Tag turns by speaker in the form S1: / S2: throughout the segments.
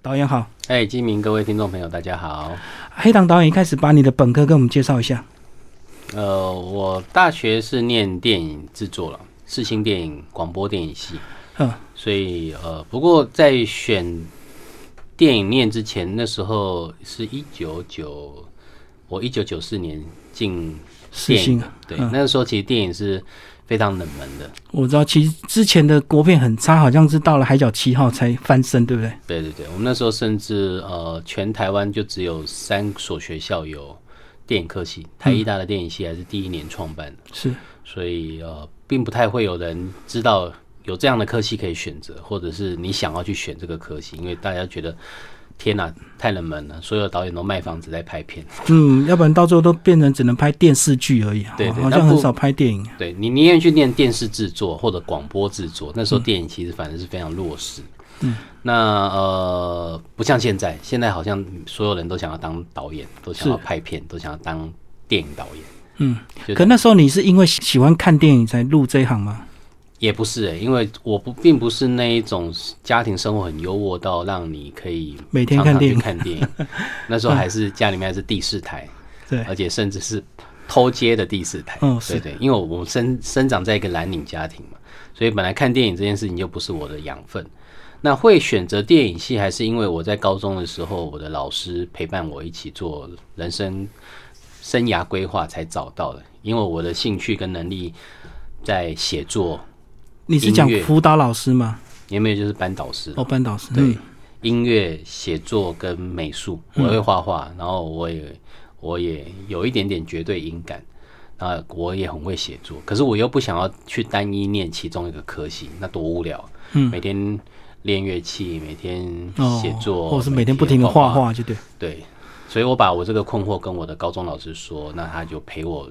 S1: 导演好，
S2: 哎，金明，各位听众朋友，大家好。
S1: 黑糖导演一开始把你的本科跟我们介绍一下。
S2: 呃，我大学是念电影制作了，视听电影广播电影系。嗯，所以呃，不过在选电影念之前，那时候是一九九，我一九九四年进电影，对，那个时候其实电影是。非常冷门的，
S1: 我知道，其实之前的国片很差，好像是到了《海角七号》才翻身，对不对？
S2: 对对对，我们那时候甚至呃，全台湾就只有三所学校有电影科系，台艺大的电影系还是第一年创办的，
S1: 是，
S2: 所以呃，并不太会有人知道有这样的科系可以选择，或者是你想要去选这个科系，因为大家觉得。天呐，太冷门了！所有导演都卖房子在拍片。
S1: 嗯，要不然到最后都变成只能拍电视剧而已。对对，好像很少拍电影。
S2: 对你宁愿去念电视制作或者广播制作，那时候电影其实反正是非常弱势。嗯，那呃，不像现在，现在好像所有人都想要当导演，都想要拍片，都想要当电影导演。
S1: 嗯，可那时候你是因为喜欢看电影才入这一行吗？
S2: 也不是诶，因为我不并不是那一种家庭生活很优渥到让你可以
S1: 每天看电影。
S2: 看电影，那时候还是家里面还是第四台，
S1: 对，
S2: 而且甚至是偷接的第四台。
S1: 嗯，
S2: 对对，因为我生生长在一个蓝领家庭嘛，所以本来看电影这件事情就不是我的养分。那会选择电影系，还是因为我在高中的时候，我的老师陪伴我一起做人生生涯规划才找到的。因为我的兴趣跟能力在写作。
S1: 你是讲辅导老师吗？
S2: 有没有就是班导师？
S1: 哦，班导师。
S2: 对，音乐、写作跟美术，我会画画，然后我也我也有一点点绝对音感，啊，我也很会写作。可是我又不想要去单一念其中一个科系，那多无聊。嗯，每天练乐器，每天写作，
S1: 或是每天不停的画画，就对。
S2: 对，所以我把我这个困惑跟我的高中老师说，那他就陪我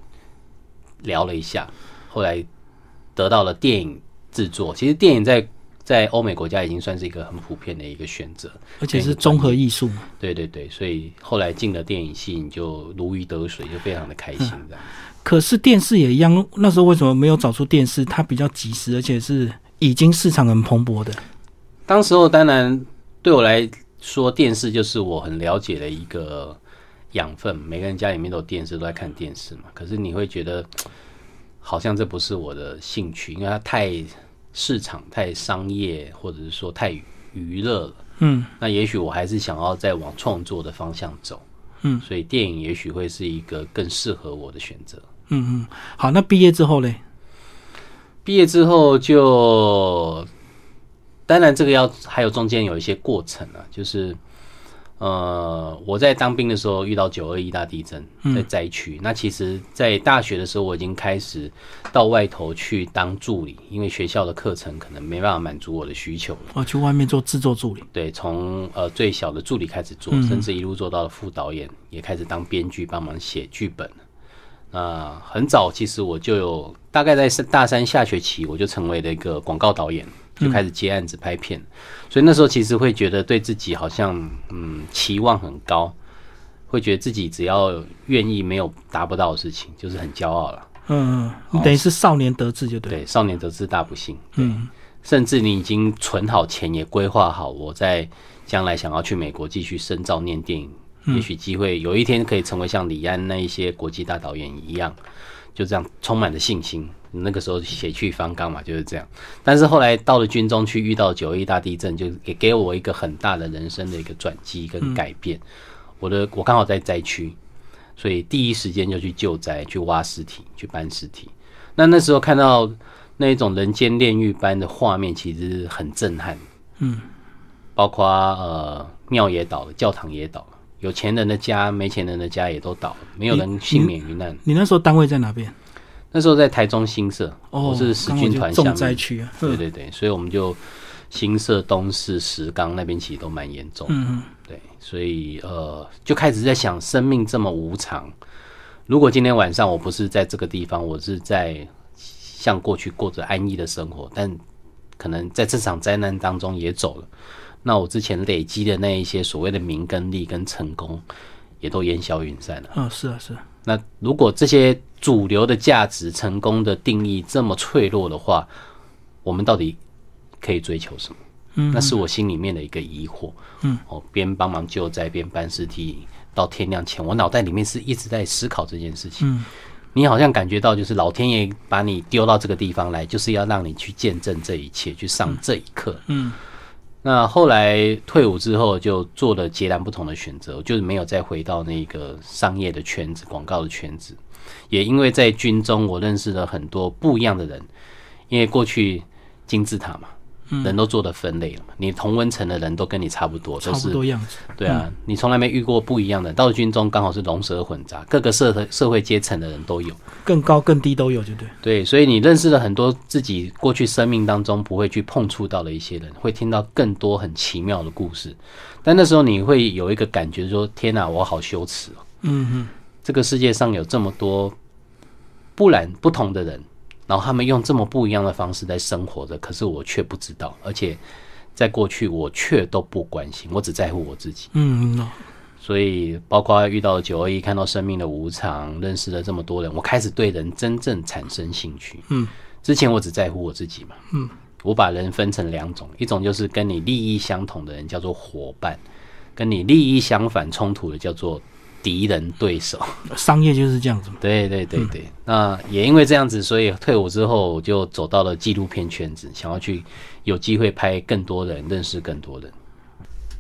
S2: 聊了一下，后来得到了电影。制作其实电影在在欧美国家已经算是一个很普遍的一个选择，
S1: 而且是综合艺术嘛。
S2: 对对对，所以后来进了电影系，你就如鱼得水，就非常的开心。这样。
S1: 可是电视也一样，那时候为什么没有找出电视？它比较及时，而且是已经市场很蓬勃的。
S2: 当时候当然对我来说，电视就是我很了解的一个养分。每个人家里面都有电视，都在看电视嘛。可是你会觉得，好像这不是我的兴趣，因为它太。市场太商业，或者是说太娱乐了，嗯，那也许我还是想要再往创作的方向走，嗯，所以电影也许会是一个更适合我的选择，
S1: 嗯嗯。好，那毕业之后嘞？
S2: 毕业之后就，当然这个要还有中间有一些过程啊，就是。呃，我在当兵的时候遇到九二一大地震，在灾区。那其实，在大学的时候，我已经开始到外头去当助理，因为学校的课程可能没办法满足我的需求了。
S1: 哦，去外面做制作助理。
S2: 对，从呃最小的助理开始做，甚至一路做到了副导演，也开始当编剧，帮忙写剧本。那很早，其实我就有大概在大三下学期，我就成为了一个广告导演。就开始接案子拍片，所以那时候其实会觉得对自己好像嗯期望很高，会觉得自己只要愿意没有达不到的事情，就是很骄傲了。
S1: 嗯，你等于是少年得志就对。
S2: 对，少年得志大不幸。嗯，甚至你已经存好钱，也规划好我在将来想要去美国继续深造念电影，也许机会有一天可以成为像李安那一些国际大导演一样，就这样充满着信心。那个时候血气方刚嘛，就是这样。但是后来到了军中去，遇到九一大地震，就也给我一个很大的人生的一个转机跟改变。我的我刚好在灾区，所以第一时间就去救灾，去挖尸体，去搬尸体。那那时候看到那种人间炼狱般的画面，其实很震撼。嗯，包括呃庙也倒了，教堂也倒了，有钱人的家、没钱人的家也都倒了，没有人幸免于难。
S1: 你那时候单位在哪边？
S2: 那时候在台中新社，我是十军团下
S1: 灾区啊。
S2: 对对对，所以我们就新社、东市、石冈那边其实都蛮严重。嗯对，所以呃，就开始在想，生命这么无常，如果今天晚上我不是在这个地方，我是在像过去过着安逸的生活，但可能在这场灾难当中也走了，那我之前累积的那一些所谓的名跟利跟成功，也都烟消云散了。
S1: 嗯，是啊，是啊。
S2: 那如果这些主流的价值、成功的定义这么脆弱的话，我们到底可以追求什么？嗯，那是我心里面的一个疑惑。嗯，哦，边帮忙救灾边搬尸体到天亮前，我脑袋里面是一直在思考这件事情。嗯，你好像感觉到就是老天爷把你丢到这个地方来，就是要让你去见证这一切，去上这一课。嗯。那后来退伍之后，就做了截然不同的选择，就是没有再回到那个商业的圈子、广告的圈子。也因为在军中，我认识了很多不一样的人。因为过去金字塔嘛。人都做的分类了嘛？你同温层的人都跟你差不多，
S1: 都是多样子。
S2: 对啊，你从来没遇过不一样的。到了军中，刚好是龙蛇混杂，各个社会社会阶层的人都有，
S1: 更高更低都有，就对。
S2: 对，所以你认识了很多自己过去生命当中不会去碰触到的一些人，会听到更多很奇妙的故事。但那时候你会有一个感觉，说：“天哪，我好羞耻哦！”嗯哼，这个世界上有这么多不然不同的人。然后他们用这么不一样的方式在生活着，可是我却不知道，而且在过去我却都不关心，我只在乎我自己。嗯，所以包括遇到九二一，看到生命的无常，认识了这么多人，我开始对人真正产生兴趣。嗯，之前我只在乎我自己嘛。嗯，我把人分成两种，一种就是跟你利益相同的人叫做伙伴，跟你利益相反冲突的叫做。敌人对手，
S1: 商业就是这样子。
S2: 对对对对，那也因为这样子，所以退伍之后我就走到了纪录片圈子，想要去有机会拍更多人，认识更多人。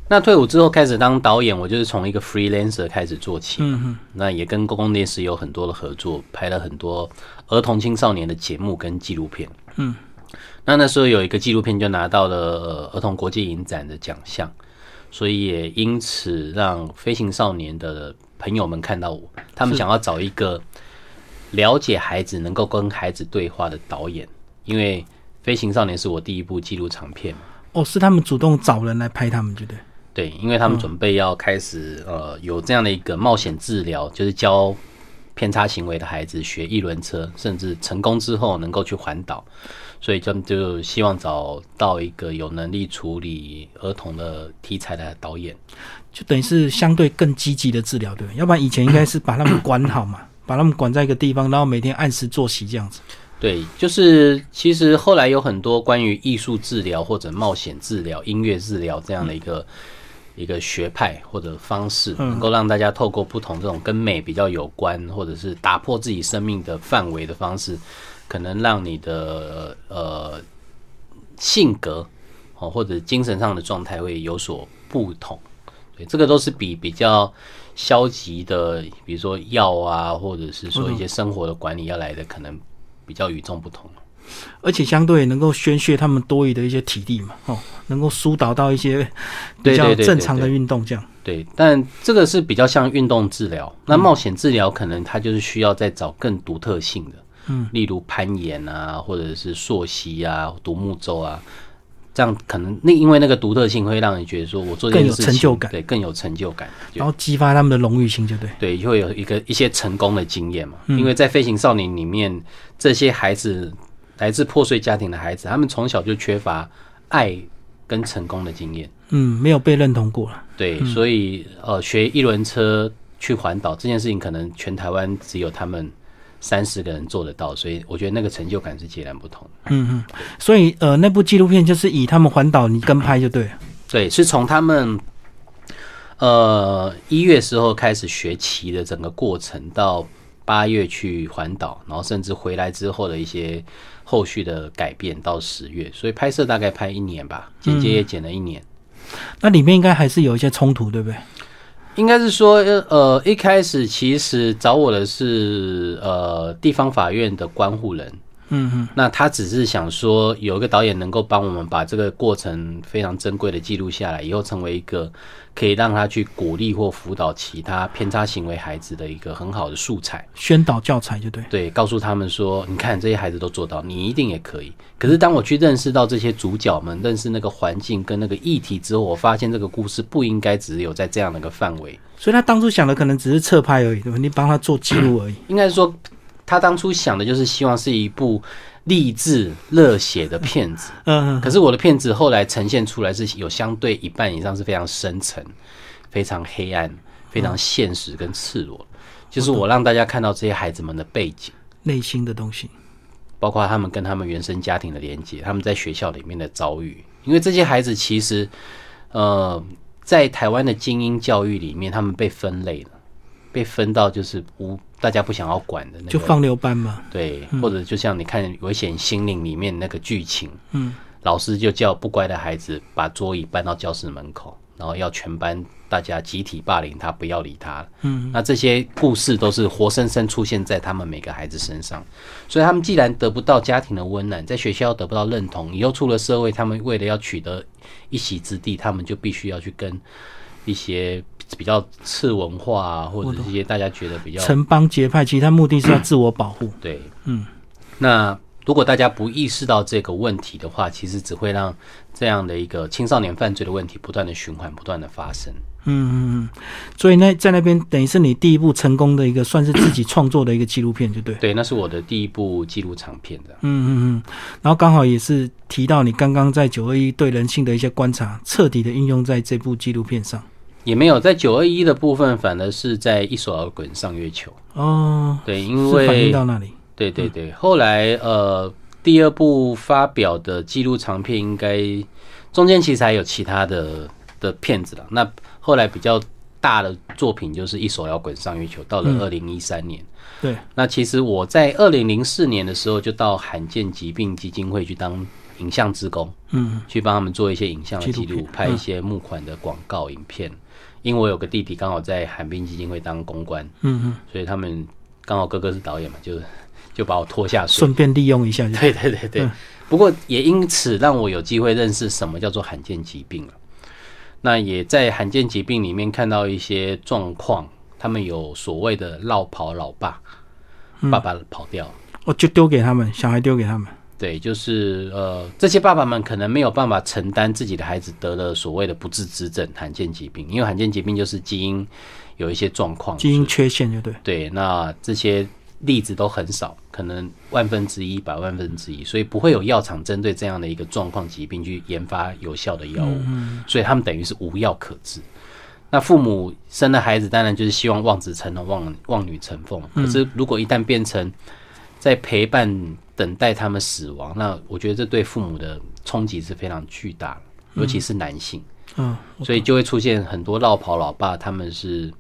S2: 那退伍之后开始当导演，我就是从一个 freelancer 开始做起。嗯哼。那也跟公共电视有很多的合作，拍了很多儿童青少年的节目跟纪录片。嗯。那那时候有一个纪录片就拿到了儿童国际影展的奖项，所以也因此让飞行少年的。朋友们看到我，他们想要找一个了解孩子、能够跟孩子对话的导演，因为《飞行少年》是我第一部纪录长片。
S1: 哦，是他们主动找人来拍他们，对不对？
S2: 对，因为他们准备要开始呃，有这样的一个冒险治疗，就是教偏差行为的孩子学一轮车，甚至成功之后能够去环岛，所以就就希望找到一个有能力处理儿童的题材的导演。
S1: 就等于是相对更积极的治疗，对要不然以前应该是把他们管好嘛，把他们管在一个地方，然后每天按时作息这样子。
S2: 对，就是其实后来有很多关于艺术治疗或者冒险治疗、音乐治疗这样的一个一个学派或者方式，能够让大家透过不同这种跟美比较有关，或者是打破自己生命的范围的方式，可能让你的呃性格哦或者精神上的状态会有所不同。对，这个都是比比较消极的，比如说药啊，或者是说一些生活的管理要来的，可能比较与众不同。
S1: 而且相对能够宣泄他们多余的一些体力嘛，哦，能够疏导到一些比较正常的运动这样。
S2: 对，但这个是比较像运动治疗，那冒险治疗可能它就是需要再找更独特性的，嗯，例如攀岩啊，或者是溯溪啊、独木舟啊。这样可能那因为那个独特性会让你觉得说我做
S1: 更有成就感，
S2: 对，更有成就感，
S1: 然后激发他们的荣誉心，就对，
S2: 对，会有一个一些成功的经验嘛。因为在飞行少年里面，这些孩子来自破碎家庭的孩子，他们从小就缺乏爱跟成功的经验，
S1: 嗯，没有被认同过了。
S2: 对，所以呃，学一轮车去环岛这件事情，可能全台湾只有他们。三十个人做得到，所以我觉得那个成就感是截然不同。
S1: 嗯嗯，所以呃，那部纪录片就是以他们环岛你跟拍就对了。
S2: 对，是从他们呃一月时候开始学骑的整个过程，到八月去环岛，然后甚至回来之后的一些后续的改变，到十月，所以拍摄大概拍一年吧，剪接也剪了一年。
S1: 那里面应该还是有一些冲突，对不对？
S2: 应该是说，呃，一开始其实找我的是呃地方法院的关护人。嗯哼，那他只是想说，有一个导演能够帮我们把这个过程非常珍贵的记录下来，以后成为一个可以让他去鼓励或辅导其他偏差行为孩子的一个很好的素材，
S1: 宣导教材就对。
S2: 对，告诉他们说，你看这些孩子都做到，你一定也可以。可是当我去认识到这些主角们，认识那个环境跟那个议题之后，我发现这个故事不应该只有在这样的一个范围。
S1: 所以他当初想的可能只是侧拍而已，对吧？你帮他做记录而已。
S2: 应该说。他当初想的就是希望是一部励志热血的片子，嗯，可是我的片子后来呈现出来是有相对一半以上是非常深沉、非常黑暗、非常现实跟赤裸，就是我让大家看到这些孩子们的背景、
S1: 内心的东西，
S2: 包括他们跟他们原生家庭的连接，他们在学校里面的遭遇，因为这些孩子其实，呃，在台湾的精英教育里面，他们被分类了，被分到就是无大家不想要管的那个，
S1: 就放流班嘛。
S2: 对，或者就像你看《危险心灵》里面那个剧情，
S1: 嗯，
S2: 老师就叫不乖的孩子把桌椅搬到教室门口，然后要全班大家集体霸凌他，不要理他。
S1: 嗯，
S2: 那这些故事都是活生生出现在他们每个孩子身上，所以他们既然得不到家庭的温暖，在学校得不到认同，以后出了社会，他们为了要取得一席之地，他们就必须要去跟一些比较次文化啊，或者一些大家觉得比较
S1: 城邦结派，其实他目的是要自我保护。
S2: 对，
S1: 嗯，
S2: 那如果大家不意识到这个问题的话，其实只会让这样的一个青少年犯罪的问题不断的循环，不断的发生。
S1: 嗯嗯嗯，所以那在那边等于是你第一部成功的一个算是自己创作的一个纪录片，就对。
S2: 对，那是我的第一部纪录长片的。
S1: 嗯嗯嗯，然后刚好也是提到你刚刚在九二一对人性的一些观察，彻底的应用在这部纪录片上。
S2: 也没有在九二一的部分，反而是在一手摇滚上月球。
S1: 哦，
S2: 对，因
S1: 为反映
S2: 为
S1: 到那里。
S2: 对对对，后来呃，第二部发表的纪录长片，应该中间其实还有其他的的片子了。那后来比较大的作品就是一手摇滚上月球，到了二零一三年。
S1: 对，
S2: 那其实我在二零零四年的时候，就到罕见疾病基金会去当影像职工，
S1: 嗯
S2: 去帮他们做一些影像的记录拍一些募款的广告影片。因为我有个弟弟刚好在罕病基金会当公关，
S1: 嗯嗯，
S2: 所以他们刚好哥哥是导演嘛，就就把我拖下水。
S1: 顺便利用一下。
S2: 对对对对，
S1: 嗯
S2: 不过也因此让我有机会认识什么叫做罕见疾病了。那也在罕见疾病里面看到一些状况，他们有所谓的绕跑老爸，
S1: 嗯
S2: 爸爸跑掉。
S1: 我就丢给他们，小孩丢给他们。
S2: 对，就是呃，这些爸爸们可能没有办法承担自己的孩子得了所谓的不治之症罕见疾病，因为罕见疾病就是基因有一些状况，
S1: 基因缺陷就对。
S2: 对，那这些例子都很少，可能万分之一、百万分之一，所以不会有药厂针对这样的一个状况疾病去研发有效的药物，所以他们等于是无药可治。那父母生了孩子，当然就是希望望子成龙、望望女成凤。可是如果一旦变成在陪伴、等待他们死亡，那我觉得这对父母的冲击是非常巨大的，尤其是男性。
S1: 嗯，
S2: 所以就会出现很多绕跑老爸，他们是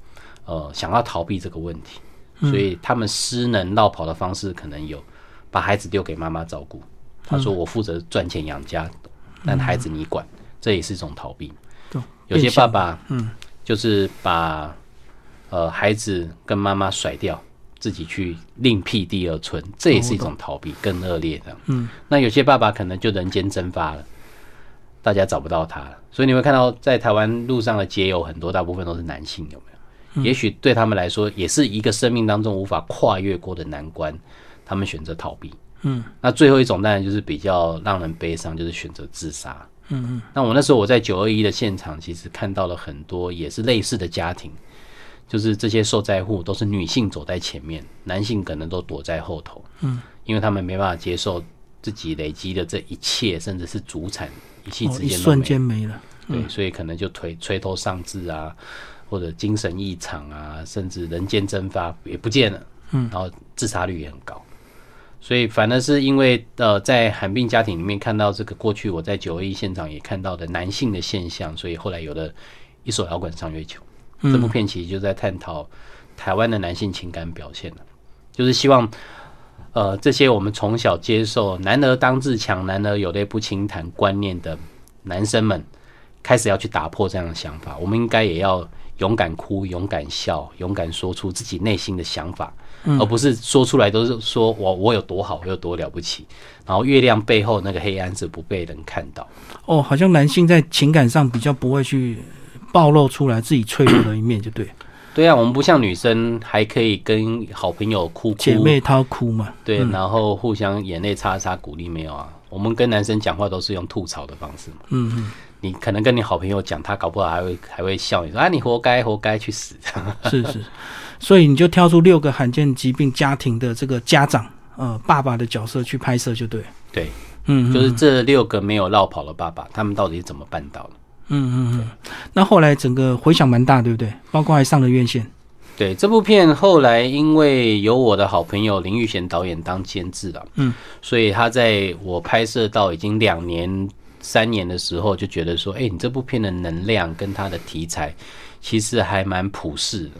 S2: 呃想要逃避这个问题，所以他们失能绕跑的方式可能有把孩子丢给妈妈照顾，他说我负责赚钱养家，但孩子你管，这也是一种逃避。有些爸爸嗯就是把呃孩子跟妈妈甩掉。自己去另辟第二春，这也是一种逃避，更恶劣的。
S1: 嗯，
S2: 那有些爸爸可能就人间蒸发了，大家找不到他了，所以你会看到在台湾路上的街友很多，大部分都是男性，有没有？也许对他们来说，也是一个生命当中无法跨越过的难关，他们选择逃避。
S1: 嗯，
S2: 那最后一种当然就是比较让人悲伤，就是选择自杀。
S1: 嗯嗯，
S2: 那我那时候我在九二一的现场，其实看到了很多也是类似的家庭，就是这些受灾户都是女性走在前面，男性可能都躲在后头。
S1: 嗯，
S2: 因为他们没办法接受自己累积的这一切，甚至是主产一气
S1: 哦
S2: 之间
S1: 瞬间没了。
S2: 对，所以可能就垂垂头丧志啊，或者精神异常啊，甚至人间蒸发也不见了。
S1: 嗯，
S2: 然后自杀率也很高。所以反而是因为呃，在罕病家庭里面看到这个过去我在九二一现场也看到的男性的现象，所以后来有了一手摇滚上月球、这部片，其实就在探讨台湾的男性情感表现了，就是希望呃这些我们从小接受“男儿当自强，男儿有泪不轻弹”观念的男生们，开始要去打破这样的想法。我们应该也要勇敢哭、勇敢笑、勇敢说出自己内心的想法，而不是说出来都是说我我有多好，我有多了不起。然后月亮背后那个黑暗是不被人看到。
S1: 哦，好像男性在情感上比较不会去暴露出来自己脆弱的一面，就对。
S2: 对啊，我们不像女生还可以跟好朋友哭哭，
S1: 姐妹掏哭嘛，
S2: 对，然后互相眼泪擦擦鼓励没有啊？我们跟男生讲话都是用吐槽的方式嘛。
S1: 嗯嗯，
S2: 你可能跟你好朋友讲，他搞不好还会还会笑你说啊，你活该，活该去死。
S1: 是是，所以你就挑出六个罕见疾病家庭的这个家长，呃，爸爸的角色去拍摄就对。
S2: 对，
S1: 嗯，嗯
S2: 就是这六个没有绕跑的爸爸，他们到底是怎么办到的？
S1: 嗯嗯嗯。那后来整个回响蛮大，对不对？包括还上了院线。
S2: 对这部片后来因为有我的好朋友林玉贤导演当监制了，
S1: 嗯，
S2: 所以他在我拍摄到已经两年三年的时候，就觉得说，哎，你这部片的能量跟它的题材，其实还蛮普世的，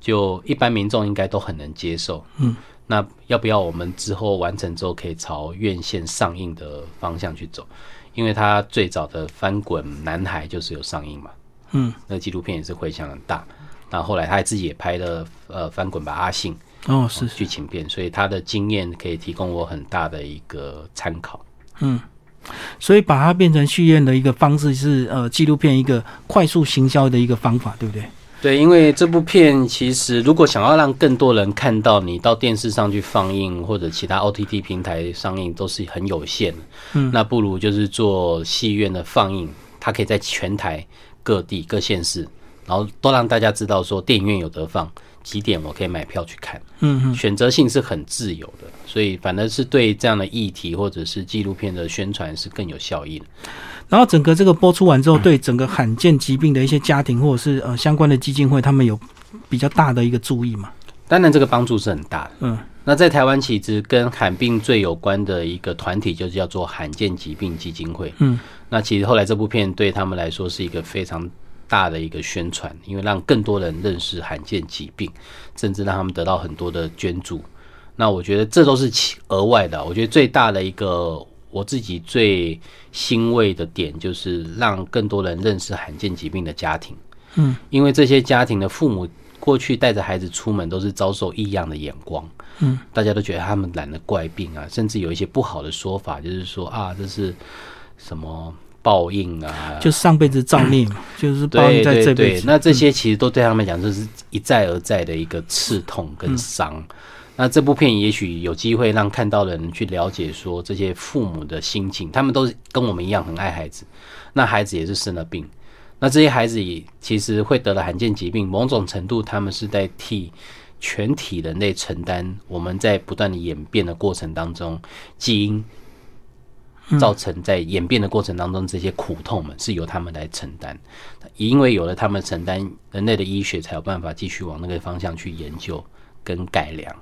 S2: 就一般民众应该都很能接受。嗯，那要不要我们之后完成之后，可以朝院线上映的方向去走？因为他最早的《翻滚男孩》就是有上映嘛。嗯，那纪录片也是回响很大。那后来他自己也拍了呃《翻滚吧，阿信》。
S1: 哦，是
S2: 剧情片，所以他的经验可以提供我很大的一个参考。
S1: 嗯，所以把它变成续院的一个方式是呃纪录片一个快速行销的一个方法，对不对？
S2: 对，因为这部片其实如果想要让更多人看到，你到电视上去放映或者其他 OTT 平台上映都是很有限的。嗯，那不如就是做戏院的放映，它可以在全台各地各县市，然后都让大家知道说电影院有得放。几点我可以买票去看？嗯选择性是很自由的，所以反而是对这样的议题或者是纪录片的宣传是更有效益的。
S1: 然后整个这个播出完之后，对整个罕见疾病的一些家庭或者是呃相关的基金会，他们有比较大的一个注意嘛？
S2: 当然，这个帮助是很大的。嗯，那在台湾其实跟罕病最有关的一个团体就叫做罕见疾病基金会。嗯，那其实后来这部片对他们来说是一个非常。大的一个宣传，因为让更多人认识罕见疾病，甚至让他们得到很多的捐助。那我觉得这都是额外的。我觉得最大的一个我自己最欣慰的点，就是让更多人认识罕见疾病的家庭。嗯，因为这些家庭的父母过去带着孩子出门都是遭受异样的眼光。嗯，大家都觉得他们染了怪病啊，甚至有一些不好的说法，就是说啊，这是什么？报应啊，
S1: 就上辈子造孽嘛，就是报应在这辈子。
S2: 那这些其实都对他们讲，就是一再而再的一个刺痛跟伤。那这部片也许有机会让看到的人去了解，说这些父母的心情，他们都是跟我们一样很爱孩子，那孩子也是生了病。那这些孩子也其实会得了罕见疾病，某种程度他们是在替全体人类承担我们在不断的演变的过程当中基因。造成在演变的过程当中，这些苦痛们是由他们来承担，因为有了他们承担，人类的医学才有办法继续往那个方向去研究跟改良，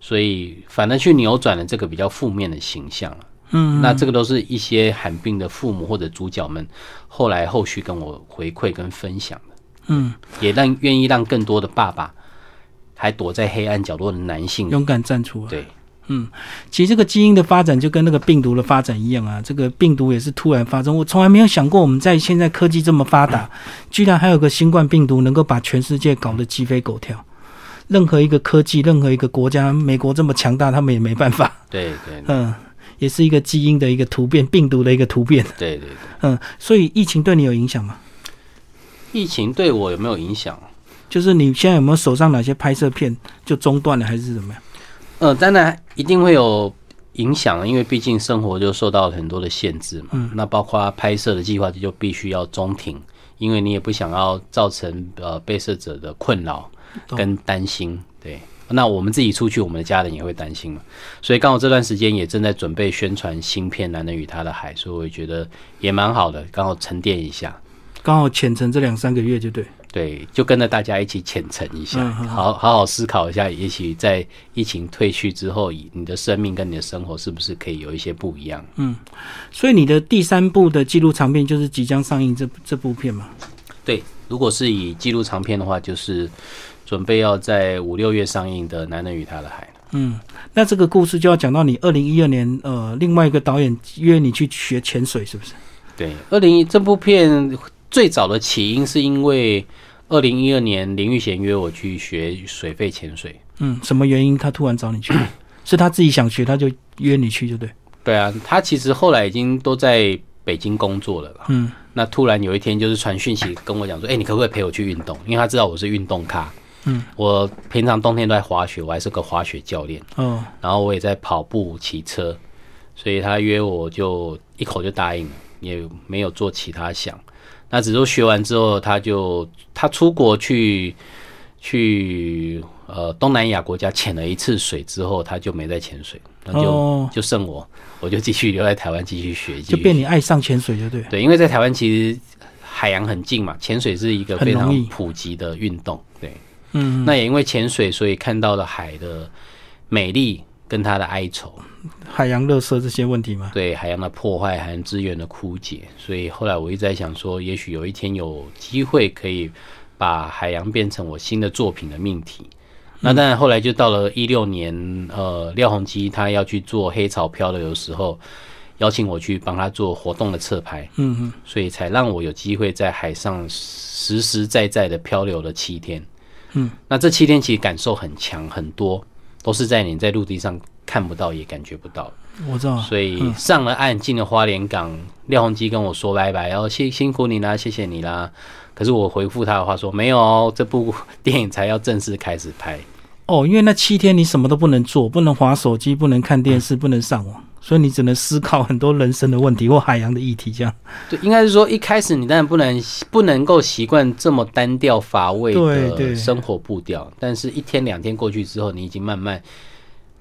S2: 所以反而去扭转了这个比较负面的形象嗯，那这个都是一些罕病的父母或者主角们后来后续跟我回馈跟分享的。嗯，也让愿意让更多的爸爸还躲在黑暗角落的男性
S1: 勇敢站出来。
S2: 对。
S1: 嗯，其实这个基因的发展就跟那个病毒的发展一样啊，这个病毒也是突然发生。我从来没有想过，我们在现在科技这么发达，居然还有个新冠病毒能够把全世界搞得鸡飞狗跳。任何一个科技，任何一个国家，美国这么强大，他们也没办法。
S2: 对对，
S1: 嗯，也是一个基因的一个突变，病毒的一个突变。
S2: 对对对，
S1: 嗯，所以疫情对你有影响吗？
S2: 疫情对我有没有影响？
S1: 就是你现在有没有手上哪些拍摄片就中断了，还是怎么样？
S2: 呃，当然一定会有影响，因为毕竟生活就受到很多的限制嘛。嗯，那包括拍摄的计划就必须要中停，因为你也不想要造成呃被摄者的困扰跟担心。对，那我们自己出去，我们的家人也会担心嘛。所以刚好这段时间也正在准备宣传新片《男人与他的海》，所以我觉得也蛮好的，刚好沉淀一下。
S1: 刚好浅层这两三个月就对。
S2: 对，就跟着大家一起虔诚一下，好好好思考一下，也许在疫情退去之后，你的生命跟你的生活是不是可以有一些不一样？
S1: 嗯，所以你的第三部的纪录长片就是即将上映这这部片吗？
S2: 对，如果是以纪录长片的话，就是准备要在五六月上映的《男人与他的海》。
S1: 嗯，那这个故事就要讲到你二零一二年，呃，另外一个导演约你去学潜水，是不是？
S2: 对，二零一这部片。最早的起因是因为二零一二年林玉贤约我去学水肺潜水。
S1: 嗯，什么原因他突然找你去？是他自己想学，他就约你去，就对。
S2: 对啊，他其实后来已经都在北京工作了。嗯，那突然有一天就是传讯息跟我讲说：“哎，你可不可以陪我去运动？”因为他知道我是运动咖。嗯，我平常冬天都在滑雪，我还是个滑雪教练。哦，然后我也在跑步、骑车，所以他约我就一口就答应了，也没有做其他想。那只是学完之后，他就他出国去去呃东南亚国家潜了一次水之后，他就没再潜水，那就就剩我，我就继续留在台湾继续学，
S1: 就变你爱上潜水就对。
S2: 对，因为在台湾其实海洋很近嘛，潜水是一个非常普及的运动。对，嗯，那也因为潜水，所以看到了海的美丽。跟他的哀愁，
S1: 海洋垃圾这些问题吗？
S2: 对海洋的破坏、海洋资源的枯竭，所以后来我一直在想说，也许有一天有机会可以把海洋变成我新的作品的命题。那当然，后来就到了一六年，呃，廖鸿基他要去做黑潮漂流的时候，邀请我去帮他做活动的侧拍，
S1: 嗯嗯，
S2: 所以才让我有机会在海上实实在在的漂流了七天。
S1: 嗯，
S2: 那这七天其实感受很强，很多都是在你在陆地上看不到也感觉不到。
S1: 我知道，
S2: 所以上了岸，进了花莲港，廖鸿基跟我说拜拜，然后辛辛苦你啦，谢谢你啦。可是我回复他的话说，没有哦，这部电影才要正式开始拍。
S1: 哦，因为那七天你什么都不能做，不能划手机，不能看电视，不能上网，所以你只能思考很多人生的问题或海洋的议题。这样，
S2: 对，应该是说一开始你当然不能不能够习惯这么单调乏味的生活步调，但是一天两天过去之后，你已经慢慢。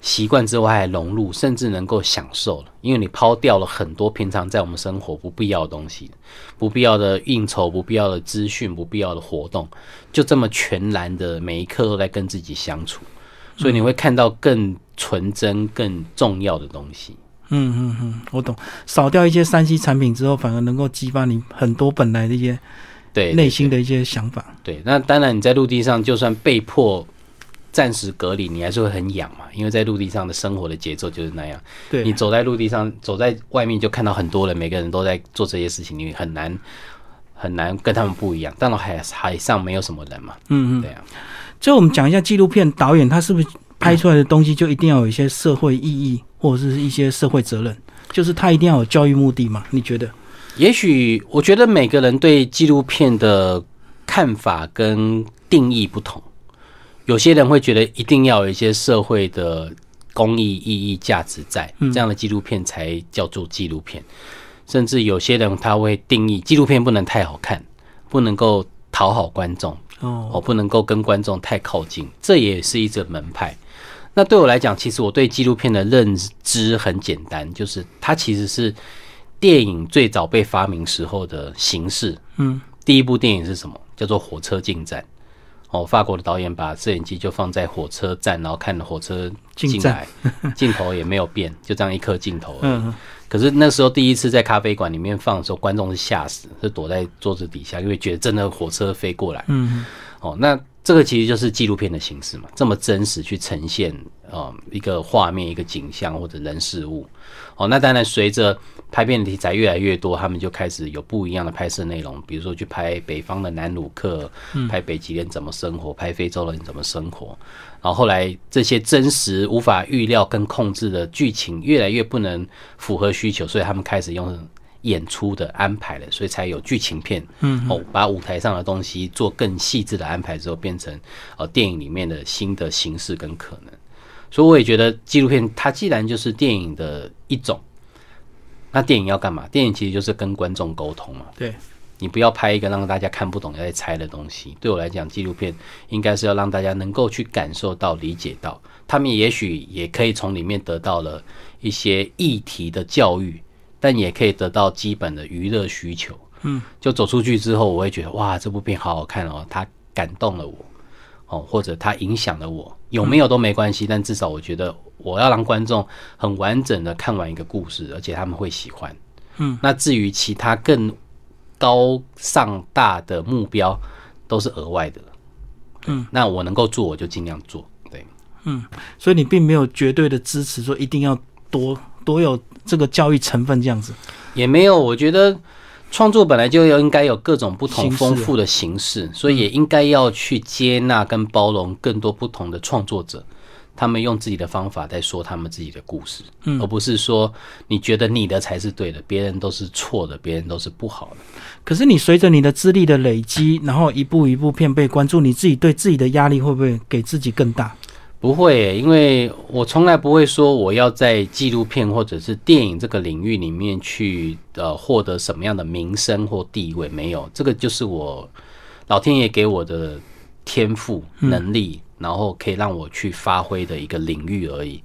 S2: 习惯之外还融入，甚至能够享受了，因为你抛掉了很多平常在我们生活不必要的东西，不必要的应酬、不必要的资讯、不必要的活动，就这么全然的每一刻都在跟自己相处，所以你会看到更纯真、更重要的东西。
S1: 嗯嗯嗯，我懂。少掉一些三 C 产品之后，反而能够激发你很多本来的一些
S2: 对
S1: 内心的一些想法。
S2: 对，那当然你在陆地上就算被迫。暂时隔离，你还是会很痒嘛？因为在陆地上的生活的节奏就是那样。
S1: 对，
S2: 你走在陆地上，走在外面就看到很多人，每个人都在做这些事情，你很难很难跟他们不一样。当然海海上没有什么人嘛。
S1: 嗯嗯，
S2: 对啊。
S1: 最后我们讲一下纪录片导演，他是不是拍出来的东西就一定要有一些社会意义或者是一些社会责任？就是他一定要有教育目的嘛？你觉得？
S2: 也许我觉得每个人对纪录片的看法跟定义不同。有些人会觉得一定要有一些社会的公益意义价值在，这样的纪录片才叫做纪录片。甚至有些人他会定义纪录片不能太好看，不能够讨好观众哦，不能够跟观众太靠近，这也是一种门派。那对我来讲，其实我对纪录片的认知很简单，就是它其实是电影最早被发明时候的形式。
S1: 嗯，
S2: 第一部电影是什么？叫做火车进站。哦，法国的导演把摄影机就放在火车站，然后看火车进来，镜头也没有变，就这样一颗镜头。嗯，可是那时候第一次在咖啡馆里面放的时候，观众是吓死，是躲在桌子底下，因为觉得真的火车飞过来。
S1: 嗯，
S2: 哦，那这个其实就是纪录片的形式嘛，这么真实去呈现呃一个画面、一个景象或者人事物。哦，那当然随着。拍片的题材越来越多，他们就开始有不一样的拍摄内容，比如说去拍北方的南鲁克，拍北极人怎么生活，拍非洲人怎么生活。然后后来这些真实无法预料跟控制的剧情越来越不能符合需求，所以他们开始用演出的安排了，所以才有剧情片。
S1: 嗯，
S2: 哦，把舞台上的东西做更细致的安排之后，变成呃电影里面的新的形式跟可能。所以我也觉得纪录片它既然就是电影的一种。那电影要干嘛？电影其实就是跟观众沟通嘛。
S1: 对，
S2: 你不要拍一个让大家看不懂、要在猜的东西。对我来讲，纪录片应该是要让大家能够去感受到、理解到，他们也许也可以从里面得到了一些议题的教育，但也可以得到基本的娱乐需求。
S1: 嗯，
S2: 就走出去之后，我会觉得哇，这部片好好看哦，它感动了我哦，或者它影响了我，有没有都没关系，但至少我觉得。我要让观众很完整的看完一个故事，而且他们会喜欢。
S1: 嗯，
S2: 那至于其他更高尚大的目标，都是额外的。
S1: 嗯，
S2: 那我能够做，我就尽量做。对，
S1: 嗯，所以你并没有绝对的支持说一定要多多有这个教育成分这样子，
S2: 也没有。我觉得创作本来就要应该有各种不同丰富的形式，所以也应该要去接纳跟包容更多不同的创作者。他们用自己的方法在说他们自己的故事，
S1: 嗯，
S2: 而不是说你觉得你的才是对的，别人都是错的，别人都是不好的。
S1: 可是你随着你的资历的累积，然后一步一步片被关注，你自己对自己的压力会不会给自己更大？
S2: 不会，因为我从来不会说我要在纪录片或者是电影这个领域里面去呃获得什么样的名声或地位，没有，这个就是我老天爷给我的天赋能力。然后可以让我去发挥的一个领域而已。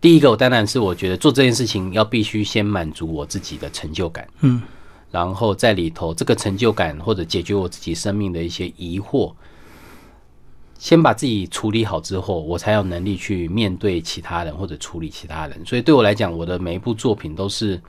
S2: 第一个，我当然是我觉得做这件事情要必须先满足我自己的成就感，
S1: 嗯，
S2: 然后在里头这个成就感或者解决我自己生命的一些疑惑，先把自己处理好之后，我才有能力去面对其他人或者处理其他人。所以对我来讲，我的每一部作品都是，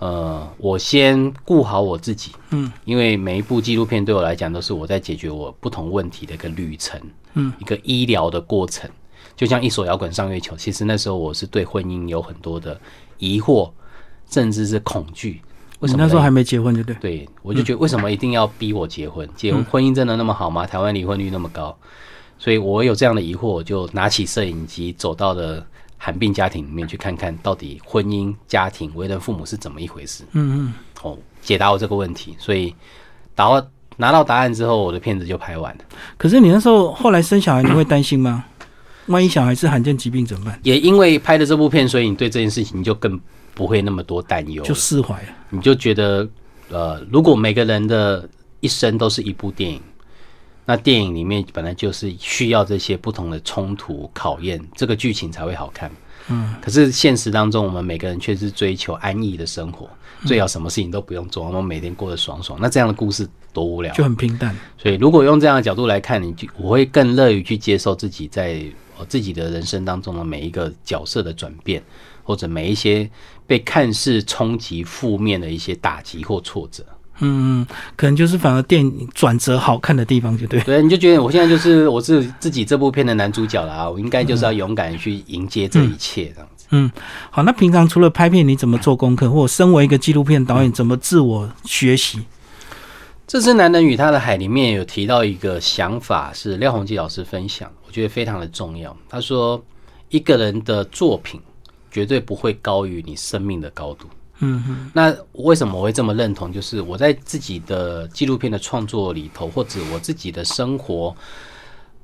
S2: 呃，我先顾好我自己，嗯，因为每一部纪录片对我来讲都是我在解决我不同问题的一个旅程，嗯，一个医疗的过程。就像一首摇滚上月球，其实那时候我是对婚姻有很多的疑惑，甚至是恐惧。为什么
S1: 那时候还没结婚，对不对？
S2: 对，我就觉得为什么一定要逼我结婚？结婚婚姻真的那么好吗？台湾离婚率那么高，所以我有这样的疑惑，我就拿起摄影机走到了寒病家庭里面去看看到底婚姻家庭为人父母是怎么一回事。嗯嗯，哦，解答我这个问题。所以答拿到答案之后，我的片子就拍完了。
S1: 可是你那时候后来生小孩，你会担心吗？万一小孩是罕见疾病怎么办？
S2: 也因为拍的这部片，所以你对这件事情就更不会那么多担忧，
S1: 就释怀了。
S2: 你就觉得，呃，如果每个人的一生都是一部电影，那电影里面本来就是需要这些不同的冲突考验，这个剧情才会好看。嗯。可是现实当中，我们每个人却是追求安逸的生活，最好什么事情都不用做，我们每天过得爽爽。那这样的故事多无聊，
S1: 就很平淡。
S2: 所以，如果用这样的角度来看，你就我会更乐于去接受自己在。我自己的人生当中的每一个角色的转变，或者每一些被看似冲击、负面的一些打击或挫折，
S1: 嗯，可能就是反而电影转折好看的地方，就对。
S2: 对，你就觉得我现在就是我是自己这部片的男主角了啊！我应该就是要勇敢去迎接这一切，这样子。
S1: 嗯，好，那平常除了拍片，你怎么做功课？或身为一个纪录片导演，怎么自我学习？
S2: 这次男人与他的海里面有提到一个想法，是廖鸿基老师分享。我觉得非常的重要。他说，一个人的作品绝对不会高于你生命的高度。嗯哼。那为什么我会这么认同？就是我在自己的纪录片的创作里头，或者我自己的生活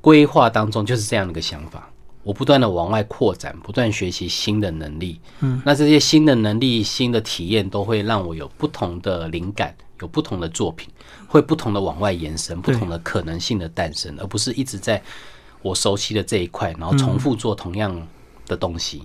S2: 规划当中，就是这样的一个想法。我不断的往外扩展，不断学习新的能力。嗯。那这些新的能力、新的体验，都会让我有不同的灵感，有不同的作品，会不同的往外延伸，不同的可能性的诞生，而不是一直在。我熟悉的这一块，然后重复做同样的东西。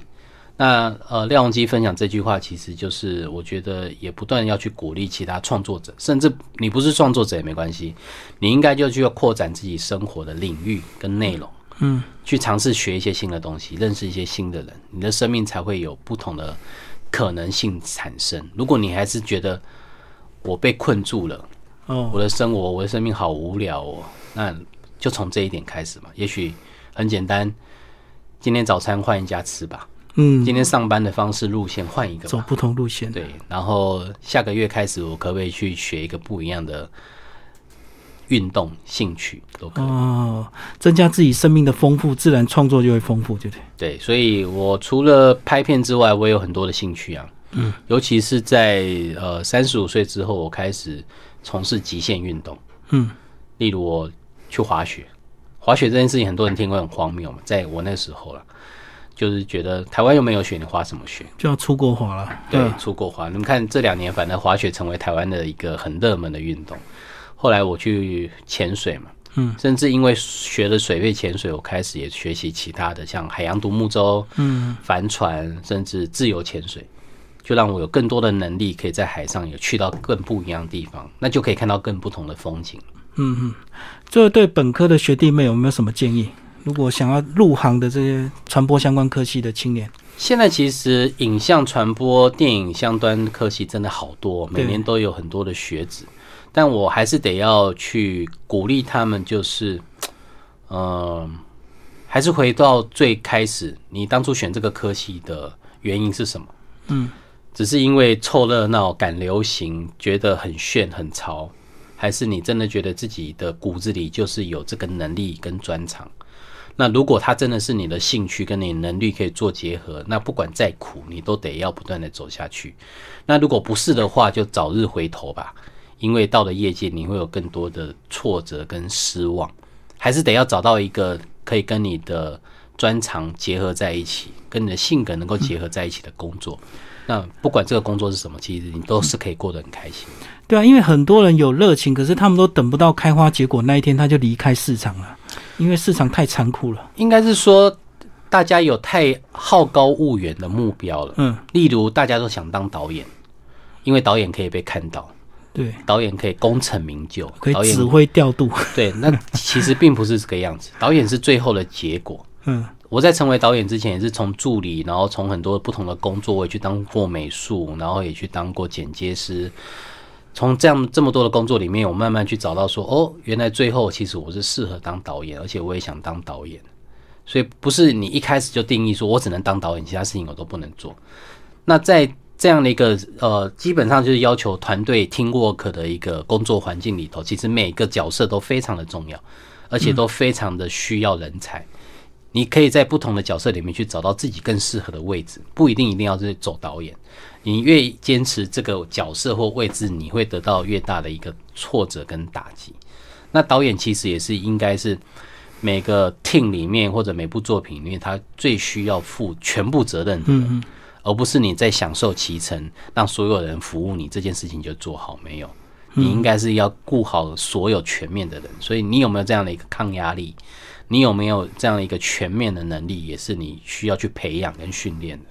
S2: 那呃，廖永基分享这句话，其实就是我觉得也不断要去鼓励其他创作者，甚至你不是创作者也没关系，你应该就去要扩展自己生活的领域跟内容，嗯，去尝试学一些新的东西，认识一些新的人，你的生命才会有不同的可能性产生。如果你还是觉得我被困住了，哦，我的生活，我的生命好无聊哦，那。就从这一点开始嘛，也许很简单，今天早餐换一家吃吧。嗯，今天上班的方式路线换一个，
S1: 走不同路线。
S2: 对，然后下个月开始，我可不可以去学一个不一样的运动兴趣都可以哦，
S1: 增加自己生命的丰富，自然创作就会丰富，对不对？
S2: 对，所以我除了拍片之外，我有很多的兴趣啊。嗯，尤其是在呃三十五岁之后，我开始从事极限运动。嗯，例如我。去滑雪，滑雪这件事情很多人听过很荒谬嘛，在我那时候了，就是觉得台湾又没有雪，你滑什么雪？
S1: 就要出国滑了。
S2: 对，出国滑。你们看这两年，反正滑雪成为台湾的一个很热门的运动。后来我去潜水嘛，嗯，甚至因为学了水肺潜水，我开始也学习其他的，像海洋独木舟、嗯，帆船，甚至自由潜水，就让我有更多的能力，可以在海上有去到更不一样的地方，那就可以看到更不同的风景。嗯
S1: 嗯，最后对本科的学弟妹有没有什么建议？如果想要入行的这些传播相关科系的青年，
S2: 现在其实影像传播、电影相关科系真的好多，每年都有很多的学子。但我还是得要去鼓励他们，就是，嗯，还是回到最开始，你当初选这个科系的原因是什么？嗯，只是因为凑热闹、赶流行，觉得很炫、很潮。还是你真的觉得自己的骨子里就是有这个能力跟专长？那如果他真的是你的兴趣跟你能力可以做结合，那不管再苦，你都得要不断的走下去。那如果不是的话，就早日回头吧，因为到了业界你会有更多的挫折跟失望。还是得要找到一个可以跟你的专长结合在一起，跟你的性格能够结合在一起的工作。那不管这个工作是什么，其实你都是可以过得很开心。
S1: 对啊，因为很多人有热情，可是他们都等不到开花结果那一天，他就离开市场了，因为市场太残酷了。
S2: 应该是说，大家有太好高骛远的目标了。嗯，例如大家都想当导演，因为导演可以被看到。
S1: 对，
S2: 导演可以功成名就，
S1: 可以指挥调度。
S2: 对，那其实并不是这个样子，导演是最后的结果。
S1: 嗯，
S2: 我在成为导演之前，也是从助理，然后从很多不同的工作，我也去当过美术，然后也去当过剪接师。从这样这么多的工作里面，我慢慢去找到说，哦，原来最后其实我是适合当导演，而且我也想当导演。所以不是你一开始就定义说我只能当导演，其他事情我都不能做。那在这样的一个呃，基本上就是要求团队听 work 的一个工作环境里头，其实每个角色都非常的重要，而且都非常的需要人才。你可以在不同的角色里面去找到自己更适合的位置，不一定一定要是走导演。你越坚持这个角色或位置，你会得到越大的一个挫折跟打击。那导演其实也是应该是每个 team 里面或者每部作品里面，他最需要负全部责任的人，而不是你在享受其成，让所有人服务你这件事情就做好没有？你应该是要顾好所有全面的人。所以你有没有这样的一个抗压力？你有没有这样一个全面的能力，也是你需要去培养跟训练的。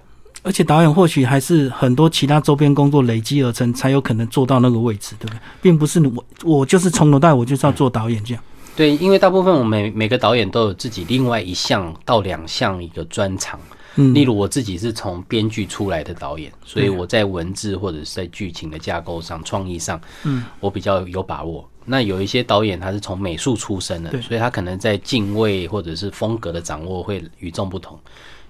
S1: 而且导演或许还是很多其他周边工作累积而成，才有可能做到那个位置，对不对？并不是我我就是从头到尾我就是要做导演这样。
S2: 对，因为大部分我们每每个导演都有自己另外一项到两项一个专长。嗯，例如我自己是从编剧出来的导演，所以我在文字或者是在剧情的架构上、创意上，嗯，我比较有把握。那有一些导演他是从美术出身的，所以他可能在敬畏或者是风格的掌握会与众不同。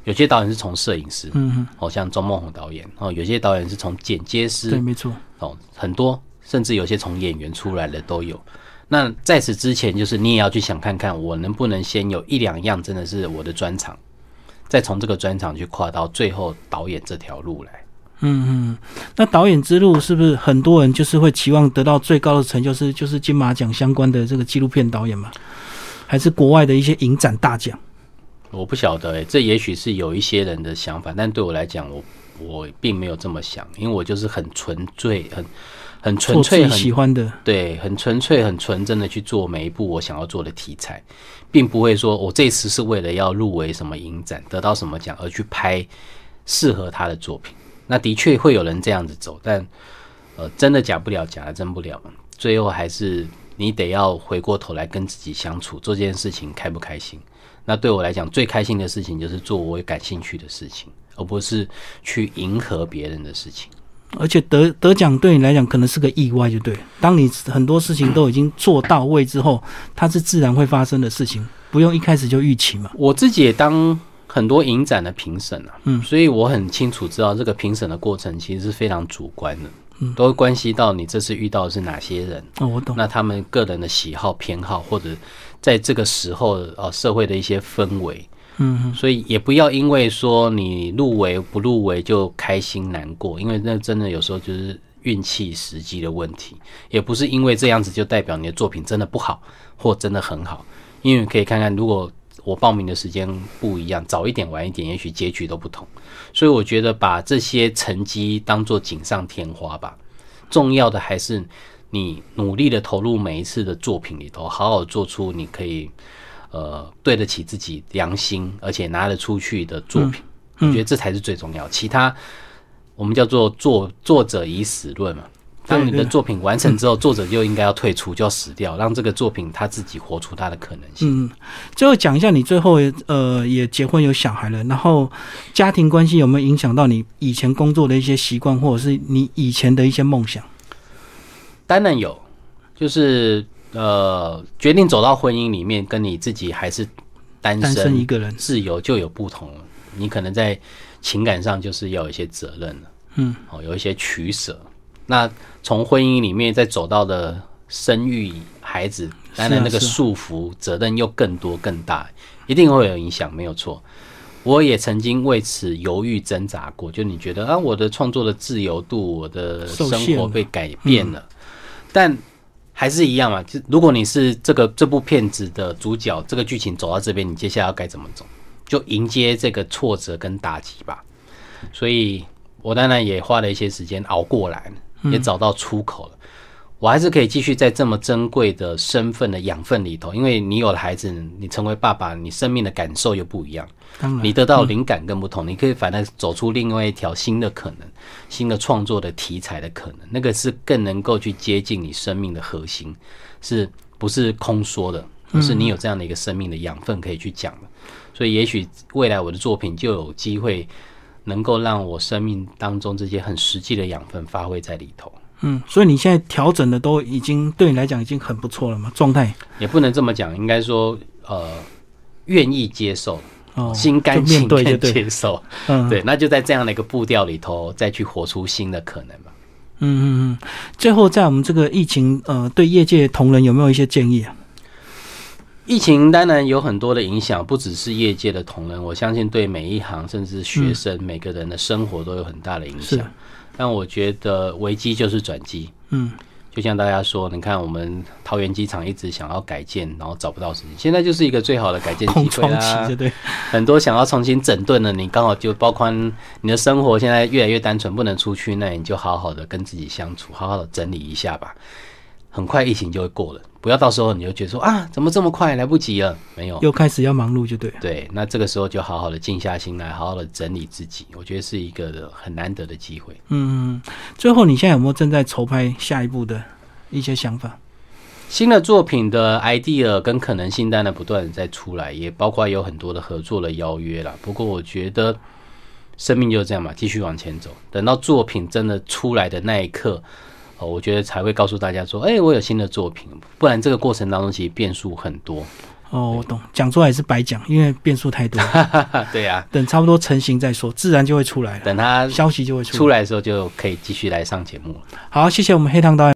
S2: 有些导演是从摄影师，嗯，哦，像钟梦宏导演，哦，有些导演是从剪接师，
S1: 对，没错，
S2: 哦，很多，甚至有些从演员出来的都有。那在此之前，就是你也要去想看看，我能不能先有一两样真的是我的专长，再从这个专长去跨到最后导演这条路来。
S1: 嗯嗯，那导演之路是不是很多人就是会期望得到最高的成就，是就是金马奖相关的这个纪录片导演嘛？还是国外的一些影展大奖？
S2: 我不晓得诶，这也许是有一些人的想法，但对我来讲，我我并没有这么想，因为我就是很纯粹、很很纯粹、
S1: 很喜欢的，
S2: 对，很纯粹、很纯真的去做每一部我想要做的题材，并不会说我这次是为了要入围什么影展、得到什么奖而去拍适合他的作品。那的确会有人这样子走，但呃，真的假不了，假的真不了，最后还是你得要回过头来跟自己相处，做这件事情开不开心。那对我来讲，最开心的事情就是做我感兴趣的事情，而不是去迎合别人的事情。
S1: 而且得得奖对你来讲可能是个意外，就对。当你很多事情都已经做到位之后，它是自然会发生的事情，不用一开始就预期嘛。
S2: 我自己也当很多影展的评审啊，嗯，所以我很清楚知道这个评审的过程其实是非常主观的，嗯，都会关系到你这次遇到的是哪些人。
S1: 哦，我懂。
S2: 那他们个人的喜好偏好或者。在这个时候，呃，社会的一些氛围，嗯，所以也不要因为说你入围不入围就开心难过，因为那真的有时候就是运气时机的问题，也不是因为这样子就代表你的作品真的不好或真的很好，因为可以看看，如果我报名的时间不一样，早一点晚一点，也许结局都不同。所以我觉得把这些成绩当做锦上添花吧，重要的还是。你努力的投入每一次的作品里头，好好做出你可以呃对得起自己良心，而且拿得出去的作品。我觉得这才是最重要。其他我们叫做作作者已死论嘛。当你的作品完成之后，作者就应该要退出，就要死掉，让这个作品他自己活出他的可能性。
S1: 嗯，最后讲一下，你最后呃也结婚有小孩了，然后家庭关系有没有影响到你以前工作的一些习惯，或者是你以前的一些梦想？
S2: 当然有，就是呃，决定走到婚姻里面，跟你自己还是单身
S1: 一个人
S2: 自由就有不同。你可能在情感上就是要有一些责任了，嗯，哦，有一些取舍。那从婚姻里面再走到的生育孩子，当然那个束缚责任又更多更大，一定会有影响，没有错。我也曾经为此犹豫挣扎过，就你觉得啊，我的创作的自由度，我的生活被改变了。但还是一样嘛，就如果你是这个这部片子的主角，这个剧情走到这边，你接下来要该怎么走？就迎接这个挫折跟打击吧。所以我当然也花了一些时间熬过来，也找到出口了。我还是可以继续在这么珍贵的身份的养分里头，因为你有了孩子，你成为爸爸，你生命的感受又不一样，
S1: 当然
S2: 你得到灵感更不同，你可以反而走出另外一条新的可能，新的创作的题材的可能，那个是更能够去接近你生命的核心，是不是空说的？而是你有这样的一个生命的养分可以去讲的，所以也许未来我的作品就有机会能够让我生命当中这些很实际的养分发挥在里头。
S1: 嗯，所以你现在调整的都已经对你来讲已经很不错了嘛，状态
S2: 也不能这么讲，应该说呃，愿意接受，
S1: 哦，
S2: 心甘情愿接受，
S1: 嗯，
S2: 对，那就在这样的一个步调里头，再去活出新的可能吧。
S1: 嗯嗯嗯。最后，在我们这个疫情，呃，对业界同仁有没有一些建议啊？
S2: 疫情当然有很多的影响，不只是业界的同仁，我相信对每一行甚至学生、每个人的生活都有很大的影响。但我觉得危机就是转机，
S1: 嗯，
S2: 就像大家说，你看我们桃园机场一直想要改建，然后找不到时间，现在就是一个最好的改建机会啦？很多想要重新整顿的，你刚好就包括你的生活现在越来越单纯，不能出去，那你就好好的跟自己相处，好好的整理一下吧。很快疫情就会过了，不要到时候你就觉得说啊，怎么这么快，来不及了？没有，
S1: 又开始要忙碌，就对了。
S2: 对，那这个时候就好好的静下心来，好好的整理自己，我觉得是一个很难得的机会。
S1: 嗯，最后你现在有没有正在筹拍下一步的一些想法？
S2: 新的作品的 idea 跟可能性当然不断的在出来，也包括有很多的合作的邀约啦。不过我觉得生命就是这样嘛，继续往前走，等到作品真的出来的那一刻，哦，我觉得才会告诉大家说，哎、我有新的作品，不然这个过程当中其实变数很多。
S1: 哦，我懂，讲出来也是白讲，因为变数太多。
S2: 对呀、
S1: 等差不多成型再说，自然就会出来了，
S2: 等他
S1: 消息就会出来。
S2: 出来的时候就可以继续来上节目了。
S1: 好，谢谢我们黑糖导演。